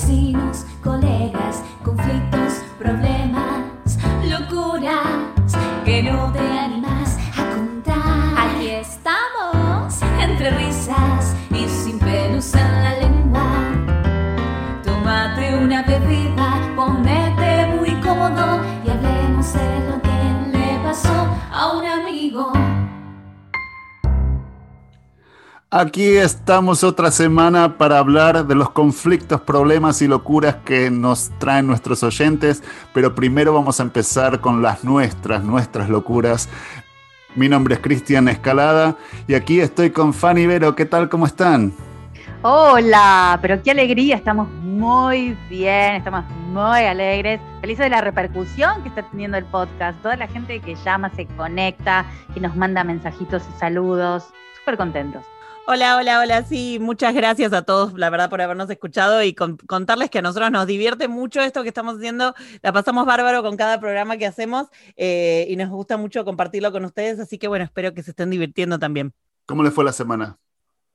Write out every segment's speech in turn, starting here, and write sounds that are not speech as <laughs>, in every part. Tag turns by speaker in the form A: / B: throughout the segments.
A: vecinos, colegas, conflictos, problemas, locuras que no te Aquí estamos
B: otra semana para hablar de los conflictos, problemas y locuras que nos traen nuestros oyentes, pero primero vamos a empezar con las nuestras, nuestras locuras. Mi nombre es Cristian Escalada y aquí estoy con Fanny Vero. ¿Qué tal? ¿Cómo están?
C: Hola, pero qué alegría, estamos muy bien, estamos muy alegres, felices de la repercusión que está teniendo el podcast, toda la gente que llama, se conecta, que nos manda mensajitos y saludos, súper contentos.
D: Hola, hola, hola. Sí, muchas gracias a todos, la verdad, por habernos escuchado y contarles que a nosotros nos divierte mucho esto que estamos haciendo. La pasamos bárbaro con cada programa que hacemos eh, y nos gusta mucho compartirlo con ustedes. Así que bueno, espero que se estén divirtiendo también.
B: ¿Cómo les fue la semana?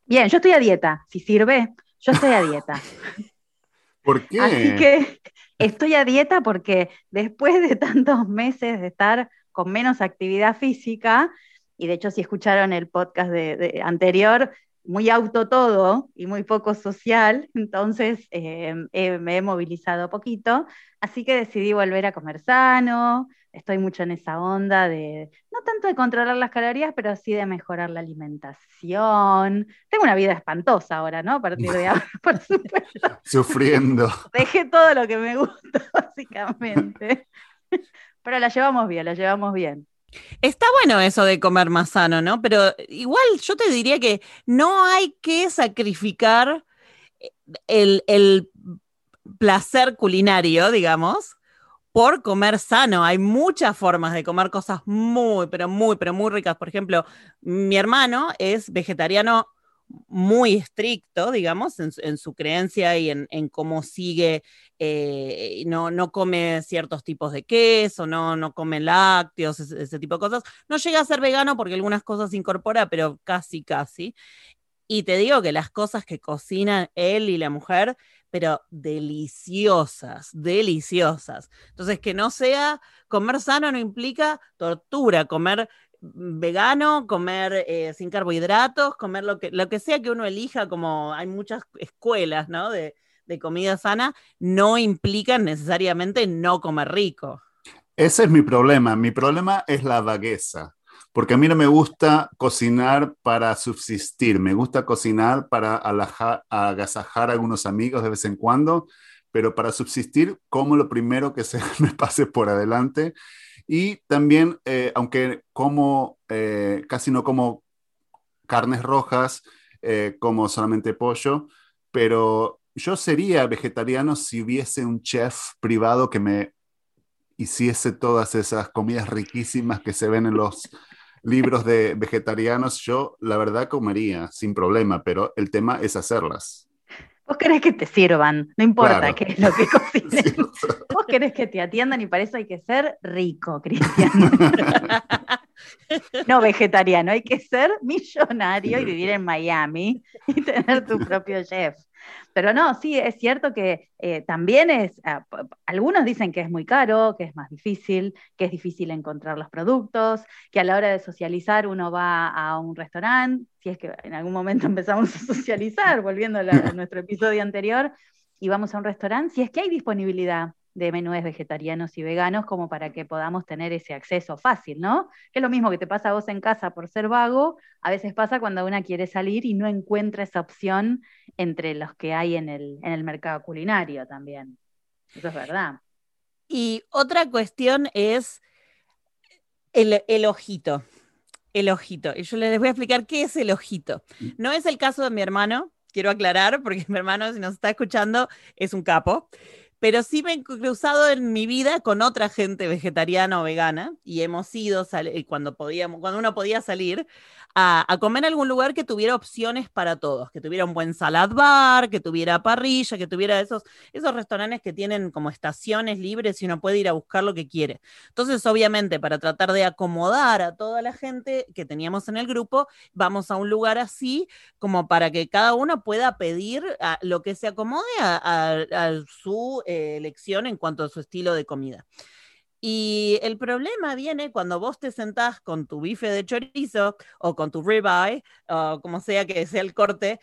C: Bien, yo estoy a dieta, si sirve, yo estoy a dieta. <laughs>
B: ¿Por qué?
C: Así que estoy a dieta porque después de tantos meses de estar con menos actividad física, y de hecho si escucharon el podcast de, anterior, muy auto todo y muy poco social, <laughs> entonces eh, me he movilizado poquito, así que decidí volver a comer sano, estoy mucho en esa onda de, no tanto de controlar las calorías, pero sí de mejorar la alimentación. Tengo una vida espantosa ahora, ¿no? A partir de ahora, <laughs> por supuesto. <laughs>
B: Sufriendo.
C: Dejé todo lo que me gusta, básicamente. Pero la llevamos bien, la llevamos bien.
D: Está bueno eso de comer más sano, ¿no? Pero igual yo te diría que no hay que sacrificar el, el placer culinario, digamos, por comer sano. Hay muchas formas de comer cosas muy, pero muy, pero muy ricas. Por ejemplo, mi hermano es vegetariano muy estricto, digamos, en, su creencia y en, cómo sigue, eh, no, no, come ciertos tipos de queso, no, no come lácteos, ese, tipo de cosas. No llega a ser vegano porque algunas cosas incorpora, pero casi, casi. Y te digo que las cosas que cocinan él y la mujer, pero deliciosas, deliciosas. Entonces, que no sea comer sano no implica tortura, comer vegano, comer eh, sin carbohidratos, comer lo que, lo que sea que uno elija, como hay muchas escuelas ¿no? de, de comida sana, no implican necesariamente no comer rico.
B: Ese es mi problema. Mi problema es la vagueza. Porque a mí no me gusta cocinar para subsistir, me gusta cocinar para agasajar a algunos amigos de vez en cuando, pero para subsistir como lo primero que se <laughs> me pase por adelante y también, eh, aunque como, eh, casi no como carnes rojas, eh, como solamente pollo, pero yo sería vegetariano si hubiese un chef privado que me hiciese todas esas comidas riquísimas que se ven en los libros de vegetarianos. Yo, la verdad, comería sin problema, pero el tema es hacerlas.
C: Vos querés que te sirvan, no importa qué es lo que <laughs> cocines. Vos querés que te atiendan y para eso hay que ser rico, Cristian. <laughs> <laughs> no vegetariano, hay que ser millonario y vivir en Miami y tener tu propio chef. Pero no, sí, es cierto que eh, también es, ah, algunos dicen que es muy caro, que es más difícil, que es difícil encontrar los productos, que a la hora de socializar uno va a un restaurante, si es que en algún momento <laughs> empezamos a socializar, volviendo a nuestro episodio anterior, y vamos a un restaurante, si es que hay disponibilidad de menúes vegetarianos y veganos como para que podamos tener ese acceso fácil, ¿no? Que es lo mismo que te pasa a vos en casa por ser vago, a veces pasa cuando una quiere salir y no encuentra esa opción entre los que hay en el, en el mercado culinario también. Eso es verdad.
D: Y otra cuestión es el, el ojito. El ojito. Y yo les voy a explicar qué es el ojito. No es el caso de mi hermano, quiero aclarar, porque <laughs> mi hermano, si nos está escuchando, es un capo pero sí me he cruzado en mi vida con otra gente vegetariana o vegana y hemos ido cuando podíamos, cuando uno podía salir a, comer en algún lugar que tuviera opciones para todos, que tuviera un buen salad bar, que tuviera parrilla, que tuviera esos, esos restaurantes que tienen como estaciones libres y uno puede ir a buscar lo que quiere. Entonces, obviamente, para tratar de acomodar a toda la gente que teníamos en el grupo, vamos a un lugar así como para que cada uno pueda pedir lo que se acomode a, su eh, elección en cuanto a su estilo de comida. Y el problema viene cuando vos te sentás con tu bife de chorizo o con tu ribeye, o como sea que sea el corte,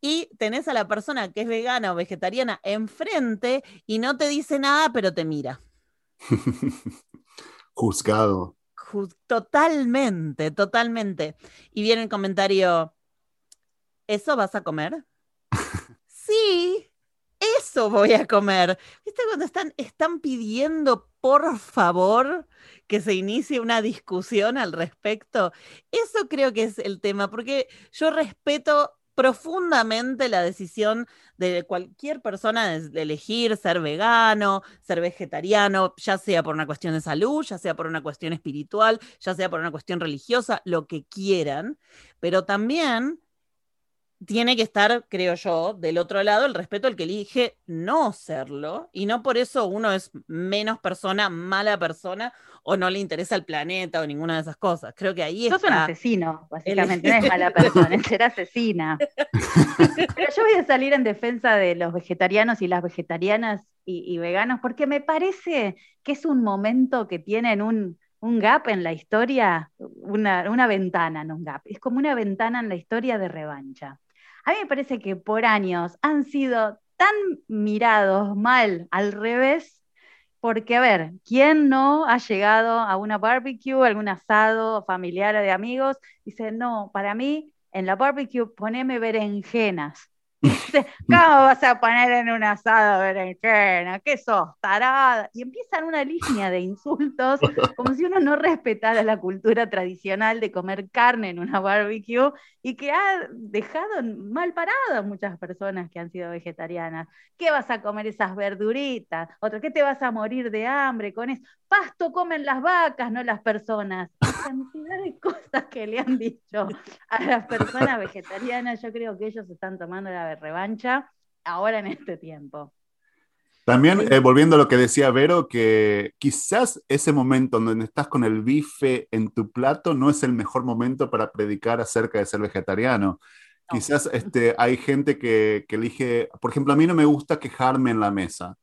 D: y tenés a la persona que es vegana o vegetariana enfrente y no te dice nada, pero te mira. <laughs>
B: Juzgado.
D: totalmente, totalmente. Y viene el comentario, ¿eso vas a comer? <laughs> sí, eso voy a comer. ¿Viste cuando están, están pidiendo, por favor, que se inicie una discusión al respecto? Eso creo que es el tema, porque yo respeto profundamente la decisión de cualquier persona de, elegir ser vegano, ser vegetariano, ya sea por una cuestión de salud, ya sea por una cuestión espiritual, ya sea por una cuestión religiosa, lo que quieran, pero también tiene que estar, creo yo, del otro lado el respeto al que elige no serlo, y no por eso uno es menos persona, mala persona, o no le interesa el planeta o ninguna de esas cosas. Creo que ahí
C: Sos un asesino, básicamente, no es <laughs> mala persona, es ser asesina. Pero yo voy a salir en defensa de los vegetarianos y las vegetarianas y, veganos, porque me parece que es un momento que tienen un, un gap en la historia, una, una, ventana, no un gap, es como una ventana en la historia de revancha. A mí me parece que por años han sido tan mirados mal al revés, porque a ver, ¿quién no ha llegado a una barbecue, algún asado familiar o de amigos? Dice, no, para mí en la barbecue poneme berenjenas. ¿Cómo vas a poner en un asado berenjena? ¿Qué sos, tarada? Y empiezan una línea de insultos, como si uno no respetara la cultura tradicional de comer carne en una barbecue y que ha dejado mal paradas muchas personas que han sido vegetarianas. ¿Qué vas a comer esas verduritas? Otro, ¿qué te vas a morir de hambre con eso? Pasto comen las vacas, no las personas. cantidad de cosas que le han dicho a las personas vegetarianas, yo creo que ellos están tomando la revancha ahora en este tiempo.
B: También, eh, volviendo a lo que decía Vero, que quizás ese momento donde estás con el bife en tu plato no es el mejor momento para predicar acerca de ser vegetariano. Quizás este, hay gente que, que, elige, por ejemplo, a mí no me gusta quejarme en la mesa.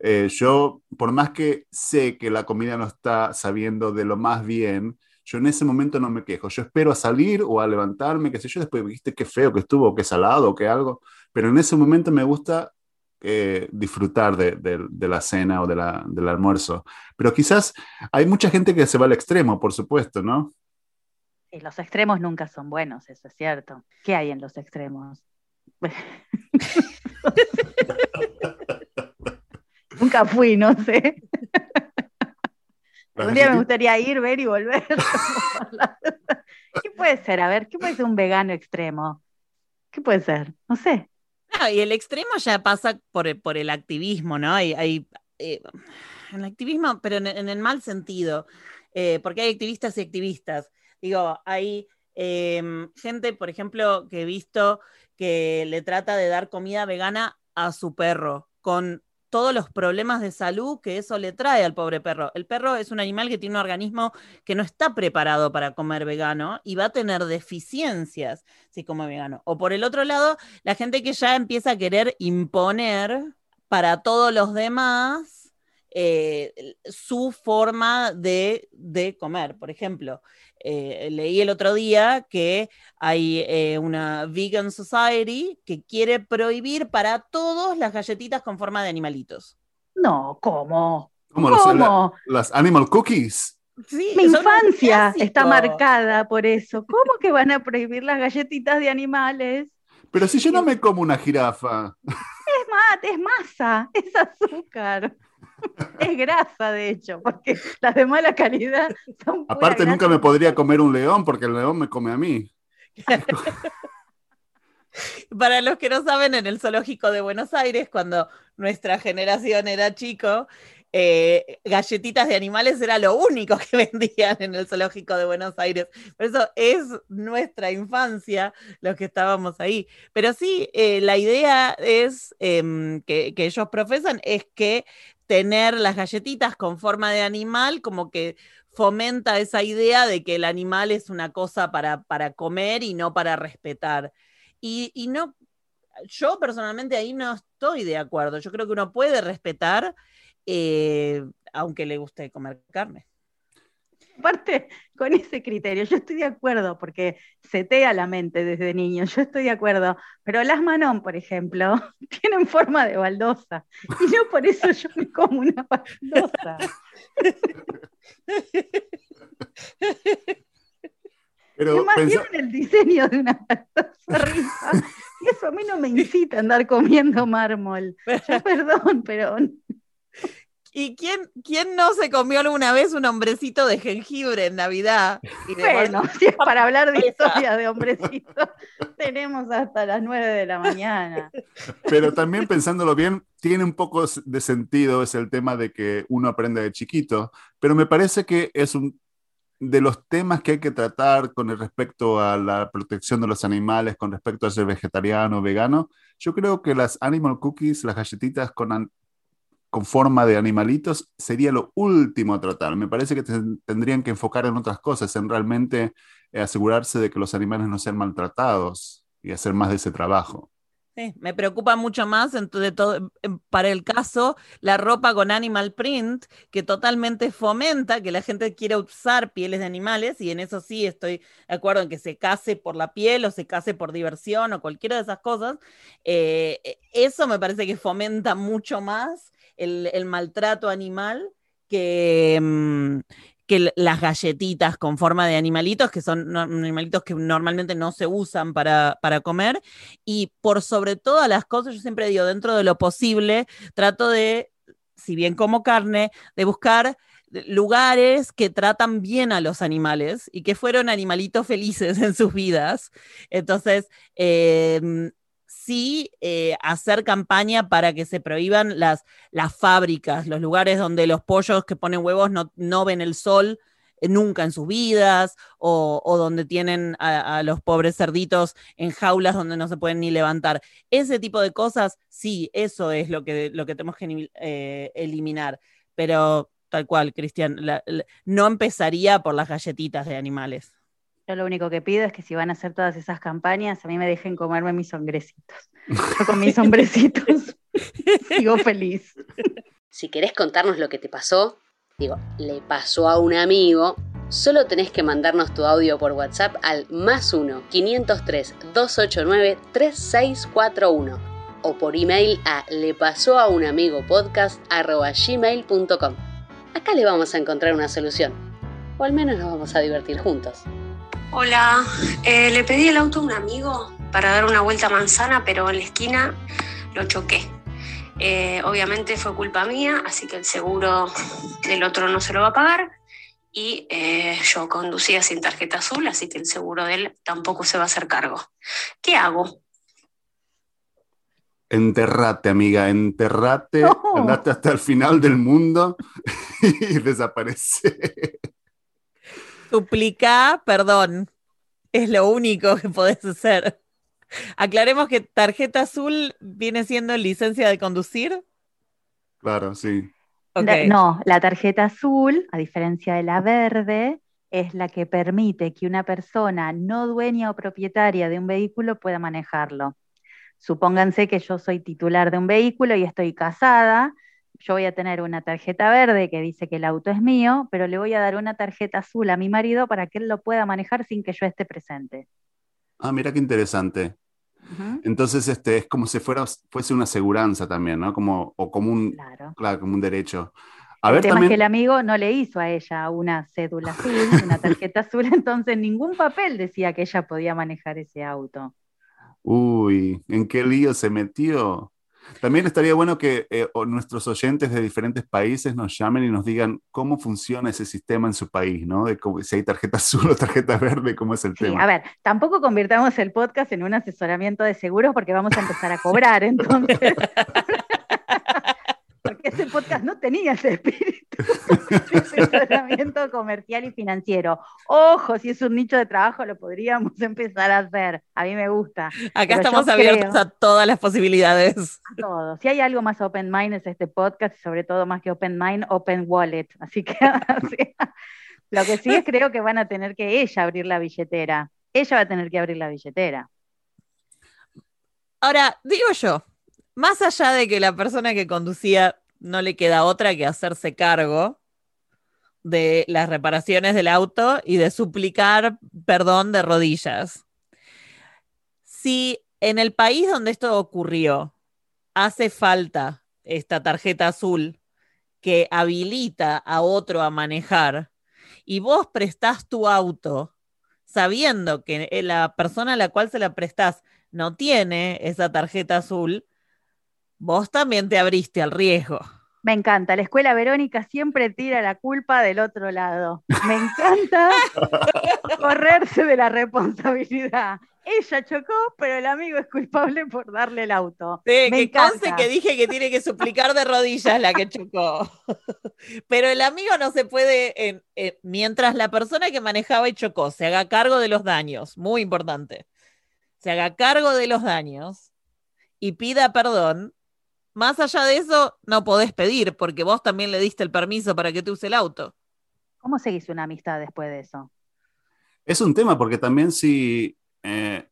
B: Eh, yo, por más que sé que la comida no está sabiendo de lo más bien, yo en ese momento no me quejo. Yo espero a salir o a levantarme, qué sé yo, después viste qué feo que estuvo, qué salado, qué algo. Pero en ese momento me gusta eh, disfrutar de, la cena o del almuerzo. Pero quizás hay mucha gente que se va al extremo, por supuesto, ¿no?
C: Y los extremos nunca son buenos, eso es cierto. ¿Qué hay en los extremos? <laughs> nunca fui, no sé. Un día me gustaría ir, ver y volver. <laughs> ¿Qué puede ser? A ver, ¿qué puede ser un vegano extremo? ¿Qué puede ser? No sé.
D: y el extremo ya pasa por, el activismo, ¿no? Hay, hay eh, el activismo, pero en, el mal sentido, eh, porque hay activistas y activistas. Digo, hay em, gente, por ejemplo, que he visto que le trata de dar comida vegana a su perro con todos los problemas de salud que eso le trae al pobre perro. El perro es un animal que tiene un organismo que no está preparado para comer vegano y va a tener deficiencias si come vegano. O por el otro lado, la gente que ya empieza a querer imponer para todos los demás eh, su forma de, comer. Por ejemplo, eh, leí el otro día que hay eh, una Vegan Society que quiere prohibir para todos las galletitas con forma de animalitos.
C: No, ¿cómo?
B: ¿Cómo? Las, animal cookies.
C: Mi infancia está marcada por eso. ¿Cómo que van a prohibir las galletitas de animales?
B: Pero si yo no me como una jirafa.
C: Es, mate, es masa, es azúcar. <laughs> Es grasa, de hecho, porque las de mala calidad son.
B: Aparte, nunca me podría comer un león porque el león me come a mí. <laughs>
D: Para los que no saben, en el zoológico de Buenos Aires, cuando nuestra generación era chico, eh, galletitas de animales era lo único que <laughs> vendían en el zoológico de Buenos Aires. Por eso es nuestra infancia los que estábamos ahí. Pero sí, eh, la idea es em, que, que ellos profesan es que tener las galletitas con forma de animal como que fomenta esa idea de que el animal es una cosa para, para comer y no para respetar. Y, y, no, yo personalmente ahí no estoy de acuerdo. Yo creo que uno puede respetar eh, aunque le guste comer carne.
C: Aparte, con ese criterio, yo estoy de acuerdo, porque setea la mente desde niño, yo estoy de acuerdo, pero las Manon, por ejemplo, <laughs> tienen forma de baldosa, y no por eso yo me como una baldosa. Pero Imaginen el diseño de una baldosa y eso a mí no me incita a andar comiendo mármol. <laughs> Ya perdón, pero
D: ¿Y quién, quién no se comió alguna vez un hombrecito de jengibre en Navidad?
C: bueno, <laughs> si es para hablar de historia de hombrecitos, <laughs> tenemos hasta las 9 de la mañana.
B: Pero también pensándolo bien, tiene un poco de sentido es el tema de que uno aprende de chiquito, pero me parece que es un de los temas que hay que tratar con respecto a la protección de los animales, con respecto a ser vegetariano o vegano, yo creo que las animal cookies, las galletitas con con forma de animalitos sería lo último a tratar. Me parece que tendrían que enfocar en otras cosas, en realmente eh, asegurarse de que los animales no sean maltratados y hacer más de ese trabajo.
D: Sí, me preocupa mucho más todo, para el caso la ropa con animal print, que totalmente fomenta que la gente quiera usar pieles de animales, y en eso sí estoy de acuerdo en que se case por la piel o se case por diversión o cualquiera de esas cosas. Eh, e, eso me parece que fomenta mucho más el, maltrato animal que, mm, que las galletitas con forma de animalitos, que son animalitos que normalmente no se usan para, para, comer. Y por sobre todas las cosas, yo siempre digo, dentro de lo posible, trato de, si bien como carne, de buscar lugares que tratan bien a los animales y que fueron animalitos felices <laughs> en sus vidas. Entonces, eh, sí eh, hacer campaña para que se prohíban las, las fábricas, los lugares donde los pollos que ponen huevos no, ven el sol eh, nunca en sus vidas, o, donde tienen a, los pobres cerditos en jaulas donde no se pueden ni levantar. Ese tipo de cosas, sí, eso es lo que, lo que tenemos que eh, eliminar. Pero tal cual, Cristian, no empezaría por las galletitas de animales.
C: Yo lo único que pido es que si van a hacer todas esas campañas, a mí me dejen comerme mis hombrecitos. Yo con mis <laughs> hombrecitos <laughs> sigo feliz.
E: Si querés contarnos lo que te pasó, digo, le pasó a un amigo, solo tenés que mandarnos tu audio por WhatsApp al más 1 503 289 3641 o por email a le pasó a un amigo podcast gmail.com. Acá le vamos a encontrar una solución, o al menos nos vamos a divertir juntos.
F: Hola, eh, le pedí el auto a un amigo para dar una vuelta a manzana, pero en la esquina lo choqué. Eh, obviamente fue culpa mía, así que el seguro del otro no se lo va a pagar. Y eh, yo conducía sin tarjeta azul, así que el seguro de él tampoco se va a hacer cargo. ¿Qué hago?
B: Enterrate, amiga, enterrate, andate hasta el final del mundo <laughs> y desaparece.
D: Suplica perdón. Es lo único que podés hacer. Aclaremos que tarjeta azul viene siendo licencia de conducir.
B: Claro, sí.
C: no, la tarjeta azul, a diferencia de la verde, es la que permite que una persona no dueña o propietaria de un vehículo pueda manejarlo. Supónganse que yo soy titular de un vehículo y estoy casada yo voy a tener una tarjeta verde que dice que el auto es mío, pero le voy a dar una tarjeta azul a mi marido para que él lo pueda manejar sin que yo esté presente.
B: Ah, mira qué interesante. Entonces, este, es como si fuera, fuese una aseguranza también, ¿no? Como, o como un, claro. como un derecho.
C: A el ver, tema es que el amigo no le hizo a ella una cédula <laughs> azul, una tarjeta azul, entonces ningún papel decía que ella podía manejar ese auto.
B: Uy, ¿en qué lío se metió? También estaría bueno que eh, nuestros oyentes de diferentes países nos llamen y nos digan cómo funciona ese sistema en su país, ¿no? De cómo- si hay tarjeta azul o tarjeta verde, cómo es el
C: Sí,
B: tema.
C: a ver, tampoco convirtamos el podcast en un asesoramiento de seguros porque vamos a empezar a cobrar, <laughs> entonces. Porque ese podcast no tenía ese espíritu <laughs> de asesoramiento comercial y financiero. Ojo, si es un nicho de trabajo, lo podríamos empezar a hacer. A mí me gusta.
D: Acá
C: Pero
D: estamos abiertos
C: creo-
D: a todas las posibilidades.
C: A todo. Si hay algo más open mind es este podcast, y sobre todo más que open mind, open wallet. Así que <laughs> lo que sí es creo que van a tener que ella abrir la billetera. Ella va a tener que abrir la billetera.
D: Ahora, digo yo, más allá de que la persona que conducía no le queda otra que hacerse cargo de las reparaciones del auto y de suplicar perdón de rodillas. Si en el país donde esto ocurrió hace falta esta tarjeta azul que habilita a otro a manejar y vos prestás tu auto sabiendo que la persona a la cual se la prestás no tiene esa tarjeta azul, vos también te abriste al riesgo.
C: Me encanta. La escuela Verónica siempre tira la culpa del otro lado. Me encanta <laughs> correrse de la responsabilidad. Ella chocó, pero el amigo es culpable por darle el auto.
D: Sí,
C: Me
D: que conste que dije que tiene que suplicar de rodillas la que chocó. <laughs> Pero el amigo no se puede, en- eh, mientras la persona que manejaba y chocó se haga cargo de los daños, muy importante, se haga cargo de los daños y pida perdón, más allá de eso no podés pedir porque vos también le diste el permiso para que te use el auto.
C: ¿Cómo seguís una amistad después de eso?
B: Es un tema porque también si eh,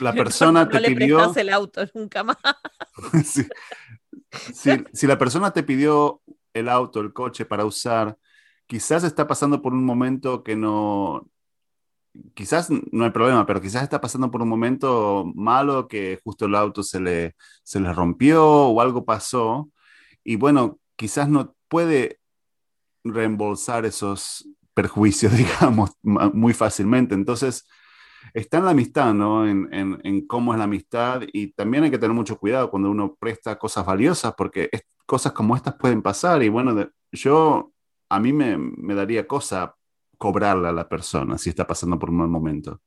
B: la <laughs> persona
D: no
B: te
D: le
B: pidió...
D: el auto nunca más. <laughs>
B: Si la persona te pidió el auto, el coche para usar, quizás está pasando por un momento que no, quizás no hay problema, pero quizás está pasando por un momento malo que justo el auto se le, se le rompió o algo pasó y bueno, quizás no puede reembolsar esos perjuicios, <laughs> digamos, muy fácilmente. Entonces, está en la amistad, ¿no? En, en- en cómo es la amistad y también hay que tener mucho cuidado cuando uno presta cosas valiosas porque es- cosas como estas pueden pasar y bueno, yo, a mí me, me daría cosa cobrarle a la persona si está pasando por un mal momento.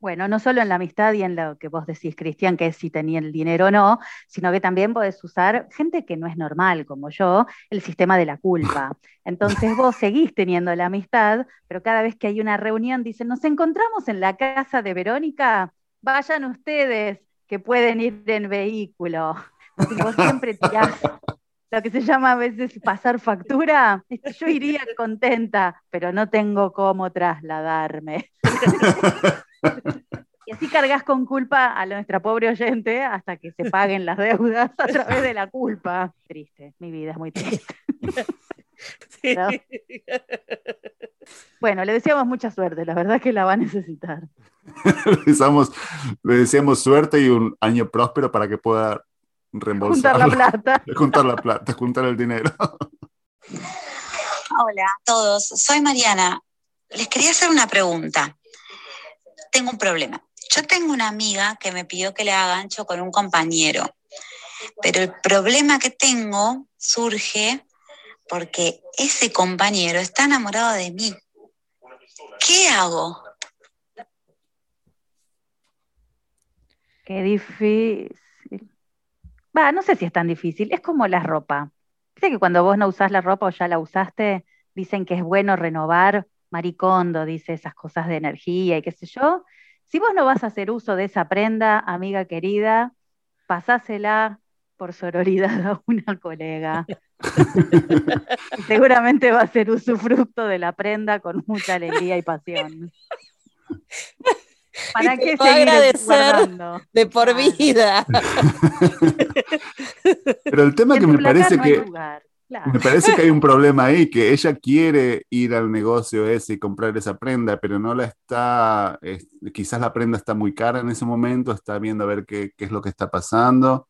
C: Bueno, no solo en la amistad y en lo que vos decís, Cristian, que es si tenía el dinero o no, sino que también podés usar gente que no es normal, como yo, el sistema de la culpa. <laughs> Entonces vos seguís teniendo la amistad, pero cada vez que hay una reunión dicen, nos encontramos en la casa de Verónica, vayan ustedes que pueden ir en vehículo. Y vos siempre <laughs> tirás lo que se llama a veces pasar factura. Yo iría contenta, pero no tengo cómo trasladarme. <laughs> Y así cargas con culpa a nuestra pobre oyente hasta que se paguen las deudas a través de la culpa. Triste, mi vida es muy triste.
D: Sí.
C: ¿No? Bueno, le deseamos mucha suerte, la verdad que la va a necesitar. <laughs>
B: le, deseamos, le deseamos suerte y un año próspero para que pueda reembolsar
C: Juntar la plata. <laughs>
B: juntar la plata, juntar el dinero.
G: Hola a todos, soy Mariana. Les quería hacer una pregunta. Tengo un problema. Yo tengo una amiga que me pidió que le haga gancho con un compañero, pero el problema que tengo surge porque ese compañero está enamorado de mí. ¿Qué hago?
C: Qué difícil. Va, no sé si es tan difícil, es como la ropa. Viste que cuando vos no usás la ropa o ya la usaste, dicen que es bueno renovar. Maricondo dice esas cosas de energía y qué sé yo. Si vos no vas a hacer uso de esa prenda, amiga querida, pasásela por sororidad a una colega. <laughs> Seguramente va a ser usufructo de la prenda con mucha alegría y pasión. <laughs> ¿Para
D: te
C: qué seguir
D: agradecer
C: guardando?
D: De por
C: Claro.
D: vida. <laughs>
B: Pero el tema que me parece
C: no
B: que
C: lugar, claro.
B: me parece que hay un <laughs> problema ahí, que ella quiere ir al negocio ese y comprar esa prenda, pero no la está, es- quizás la prenda está muy cara en ese momento, está viendo a ver qué, qué es lo que está pasando.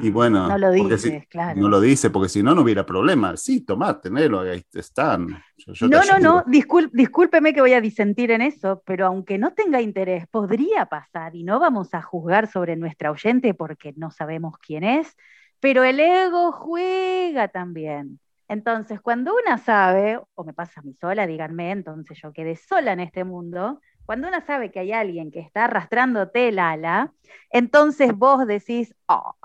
B: Y bueno,
C: no lo dices,
B: si-
C: claro.
B: no lo dice porque si no, no hubiera problema. Sí, tomá, tenelo, ahí están. Yo- yo
C: No, no, no, discul- discúlpeme que voy a disentir en eso, pero aunque no tenga interés, podría pasar y no vamos a juzgar sobre nuestra oyente porque no sabemos quién es, pero el ego juega también. Entonces, cuando una sabe, o me pasa a mí sola, díganme, entonces yo quedé sola en este mundo, cuando una sabe que hay alguien que está arrastrándote el ala, entonces vos decís, oh,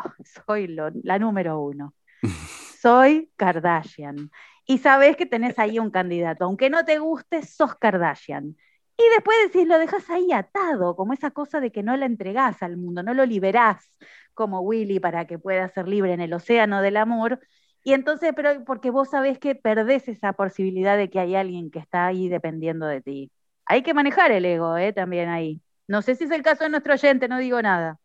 C: soy lo- la número uno, <laughs> soy Kardashian y sabes que tenés ahí un candidato, aunque no te guste, sos Kardashian. Y después decís, lo dejas ahí atado, como esa cosa de que no la entregás al mundo, no lo liberás como Willy para que pueda ser libre en el océano del amor. Y entonces, pero porque vos sabés que perdés esa posibilidad de que hay alguien que está ahí dependiendo de ti. Hay que manejar el ego, ¿eh? También ahí. No sé si es el caso de nuestro oyente, no digo nada.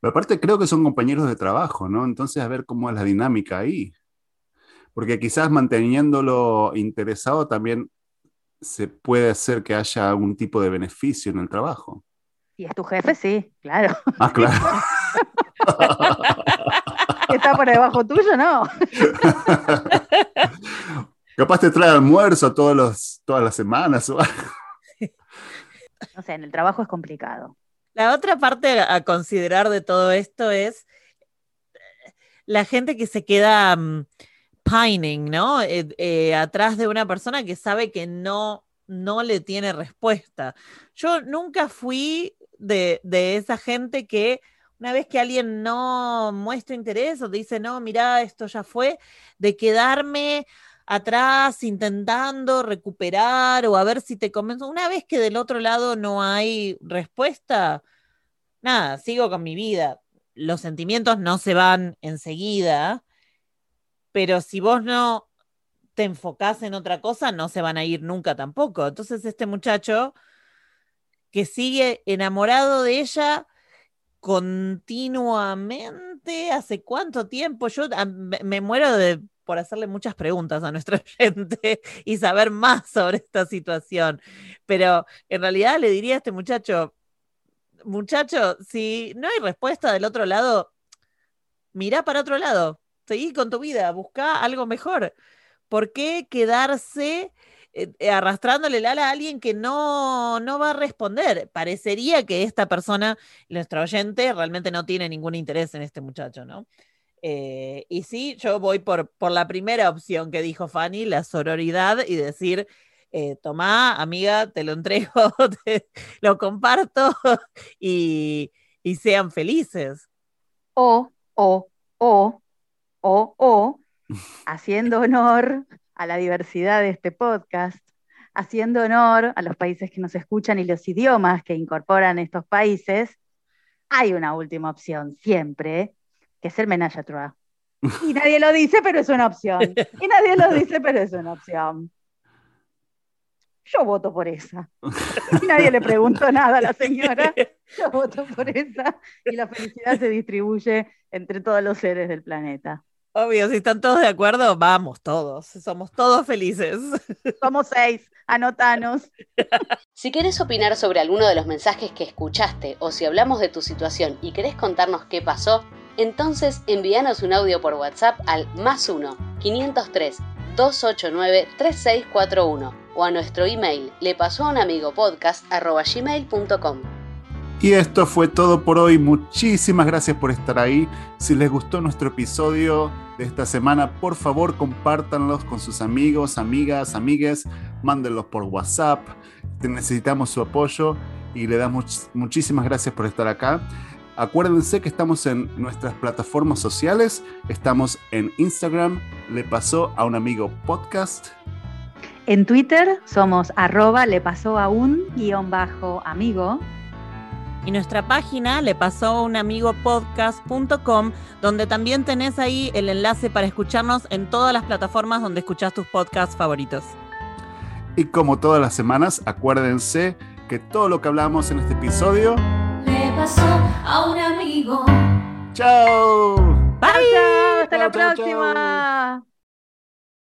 B: Pero aparte creo que son compañeros de trabajo, ¿no? Entonces a ver cómo es la dinámica ahí. Porque quizás manteniéndolo interesado también se puede hacer que haya algún tipo de beneficio en el trabajo.
C: Si es tu jefe, sí, claro.
B: Ah, claro. <laughs>
C: Está por debajo tuyo, no. <laughs>
B: Capaz te trae almuerzo todos los, todas las semanas. o algo.
C: No sé, en el trabajo es complicado.
D: La otra parte a considerar de todo esto es la gente que se queda mm, pining, ¿no? Eh, eh, atrás de una persona que sabe que no, no le tiene respuesta. Yo nunca fui de, de esa gente que una vez que alguien no muestra interés o dice, no, mira, esto ya fue, de quedarme atrás intentando recuperar o a ver si te convenzo. Una vez que del otro lado no hay respuesta, nada, sigo con mi vida. Los sentimientos no se van enseguida, pero si vos no te enfocás en otra cosa, no se van a ir nunca tampoco. Entonces este muchacho que sigue enamorado de ella continuamente, ¿hace cuánto tiempo? Yo me muero de por hacerle muchas preguntas a nuestra <laughs> gente y saber más sobre esta situación. Pero en realidad le diría a este muchacho, muchacho, si no hay respuesta del otro lado, mirá para otro lado, seguí con tu vida, busca algo mejor. ¿Por qué quedarse eh, eh, arrastrándole el ala a alguien que no, no va a responder? Parecería que esta persona, nuestro oyente, realmente no tiene ningún interés en este muchacho, ¿no? Eh, y sí, yo voy por, por la primera opción que dijo Fanny, la sororidad y decir, eh, tomá, amiga, te lo entrego, <laughs> te- lo comparto <laughs> y, y sean felices.
C: O, o, o, o, o, <laughs> haciendo honor a la diversidad de este podcast, haciendo honor a los países que nos escuchan y los idiomas que incorporan estos países, hay una última opción siempre, que es el menage trois. Y nadie lo dice, pero es una opción. Y nadie lo dice, pero es una opción. Yo voto por esa. Y nadie le preguntó nada a la señora. Yo voto por esa. Y la felicidad se distribuye entre todos los seres del planeta.
D: Obvio, si están todos de acuerdo, vamos todos, somos todos felices.
C: Somos seis, anotanos.
E: Si querés opinar sobre alguno de los mensajes que escuchaste o si hablamos de tu situación y querés contarnos qué pasó, entonces envíanos un audio por WhatsApp al más 1 503 289 3641 o a nuestro email le pasó a un amigo podcast gmail.com.
B: Y esto fue todo por hoy. Muchísimas gracias por estar ahí. Si les gustó nuestro episodio de esta semana, por favor compártanlos con sus amigos, amigas, amigues. Mándenlos por WhatsApp. Necesitamos su apoyo y le damos muchísimas gracias por estar acá. Acuérdense que estamos en nuestras plataformas sociales. Estamos en Instagram. Le pasó a un amigo podcast.
C: En Twitter somos arroba le pasó a un guion bajo amigo.
D: Y nuestra página le pasó a un amigo podcast.com, donde también tenés ahí el enlace para escucharnos en todas las plataformas donde escuchás tus podcasts favoritos.
B: Y como todas las semanas, acuérdense que todo lo que hablamos en este episodio.
A: A un amigo.
B: ¡Chao!
D: Bye.
C: Hasta
B: Chao,
C: la
B: chao,
C: próxima.